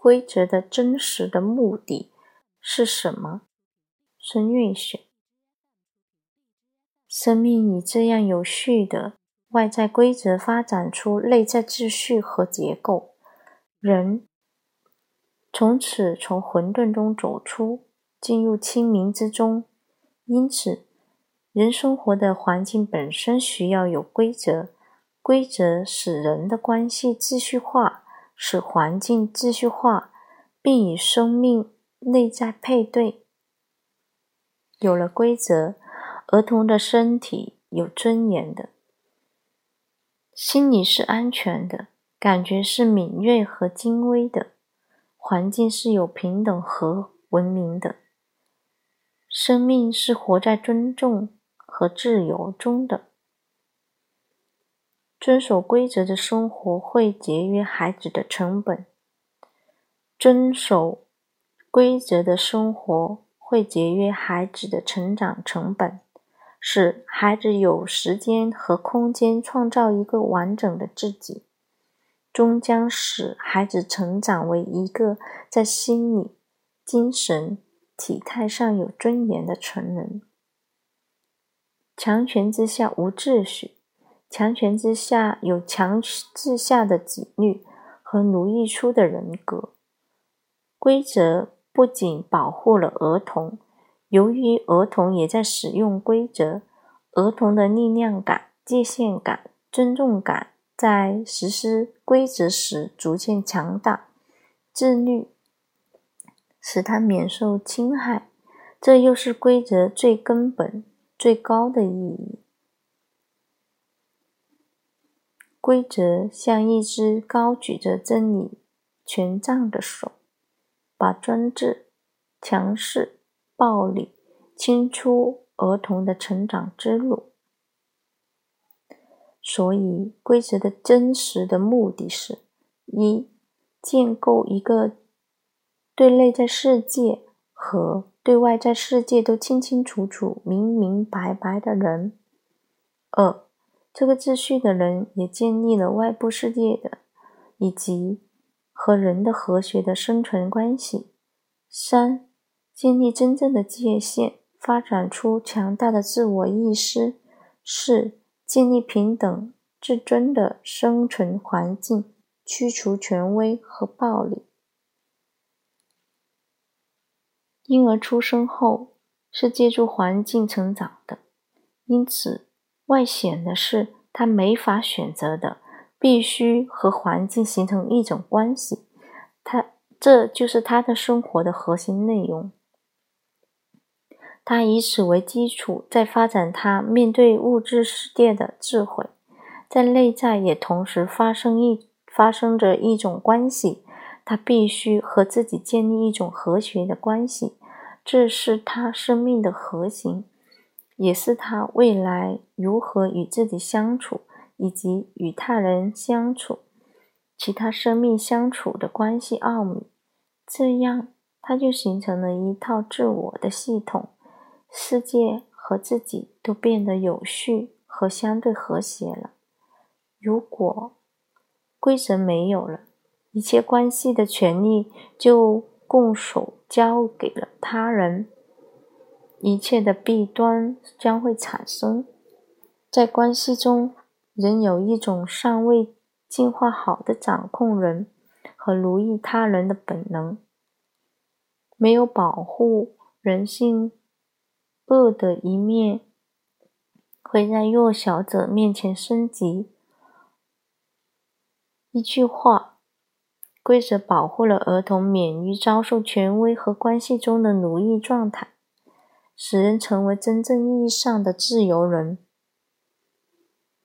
规则的真实的目的是什么？孙运选。生命以这样有序的外在规则发展出内在秩序和结构，人从此从混沌中走出，进入清明之中。因此，人生活的环境本身需要有规则。规则使人的关系秩序化，使环境秩序化，并与生命内在配对。有了规则，儿童的身体有尊严的，心理是安全的，感觉是敏锐和精微的，环境是有平等和文明的，生命是活在尊重和自由中的。遵守规则的生活会节约孩子的成本。遵守规则的生活会节约孩子的成长成本，使孩子有时间和空间创造一个完整的自己，终将使孩子成长为一个在心理、精神、体态上有尊严的成人。强权之下无秩序。强权之下有强制下的纪律和奴役出的人格。规则不仅保护了儿童，由于儿童也在使用规则，儿童的力量感、界限感、尊重感在实施规则时逐渐强大。自律使他免受侵害，这又是规则最根本、最高的意义。规则像一只高举着真理权杖的手，把专制、强势、暴力清出儿童的成长之路。所以，规则的真实的目的是：一、建构一个对内在世界和对外在世界都清清楚楚、明明白白的人；二、这个秩序的人也建立了外部世界的以及和人的和谐的生存关系。三、建立真正的界限，发展出强大的自我意识。四、建立平等、至尊的生存环境，驱除权威和暴力。婴儿出生后是借助环境成长的，因此。外显的是他没法选择的，必须和环境形成一种关系。他这就是他的生活的核心内容。他以此为基础，在发展他面对物质世界的智慧，在内在也同时发生一发生着一种关系。他必须和自己建立一种和谐的关系，这是他生命的核心。也是他未来如何与自己相处，以及与他人相处、其他生命相处的关系奥秘。这样，他就形成了一套自我的系统，世界和自己都变得有序和相对和谐了。如果规则没有了，一切关系的权利就拱手交给了他人。一切的弊端将会产生，在关系中，仍有一种尚未进化好的掌控人和奴役他人的本能，没有保护人性恶的一面，会在弱小者面前升级。一句话，规则保护了儿童免于遭受权威和关系中的奴役状态。使人成为真正意义上的自由人。